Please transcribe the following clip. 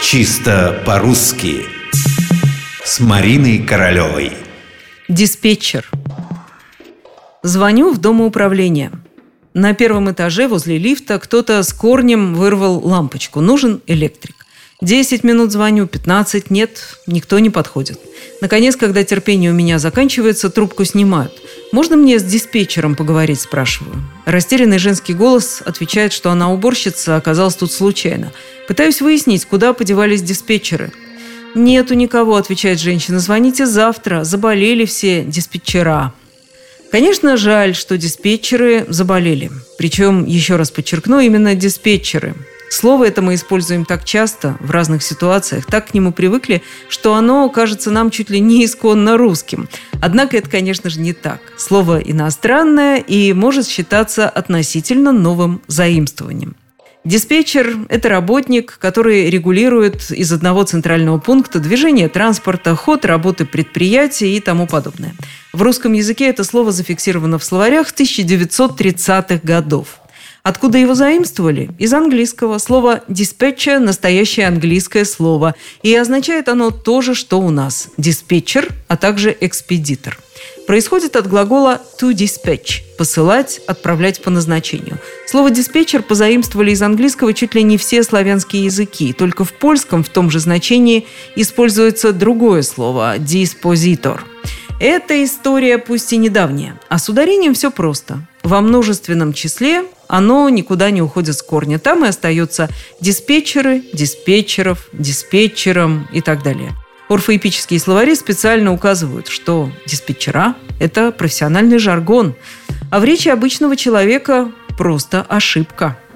Чисто по-русски. С Мариной Королевой. Диспетчер. Звоню в домоуправление На первом этаже возле лифта кто-то с корнем вырвал лампочку. Нужен электрик. 10 минут звоню, 15 нет, никто не подходит. Наконец, когда терпение у меня заканчивается, трубку снимают. «Можно мне с диспетчером поговорить?» – спрашиваю. Растерянный женский голос отвечает, что она уборщица, оказалась тут случайно. Пытаюсь выяснить, куда подевались диспетчеры. «Нету никого», – отвечает женщина. «Звоните завтра. Заболели все диспетчера». Конечно, жаль, что диспетчеры заболели. Причем, еще раз подчеркну, именно диспетчеры. Слово это мы используем так часто, в разных ситуациях, так к нему привыкли, что оно кажется нам чуть ли не исконно русским. Однако это, конечно же, не так. Слово иностранное и может считаться относительно новым заимствованием. Диспетчер – это работник, который регулирует из одного центрального пункта движение транспорта, ход работы предприятия и тому подобное. В русском языке это слово зафиксировано в словарях 1930-х годов. Откуда его заимствовали? Из английского. Слово «диспетчер» – настоящее английское слово. И означает оно то же, что у нас. Диспетчер, а также экспедитор. Происходит от глагола to dispatch – посылать, отправлять по назначению. Слово «диспетчер» позаимствовали из английского чуть ли не все славянские языки. Только в польском в том же значении используется другое слово – «диспозитор». Эта история пусть и недавняя, а с ударением все просто. Во множественном числе оно никуда не уходит с корня. Там и остаются диспетчеры, диспетчеров, диспетчером и так далее. Орфоэпические словари специально указывают, что диспетчера – это профессиональный жаргон, а в речи обычного человека просто ошибка –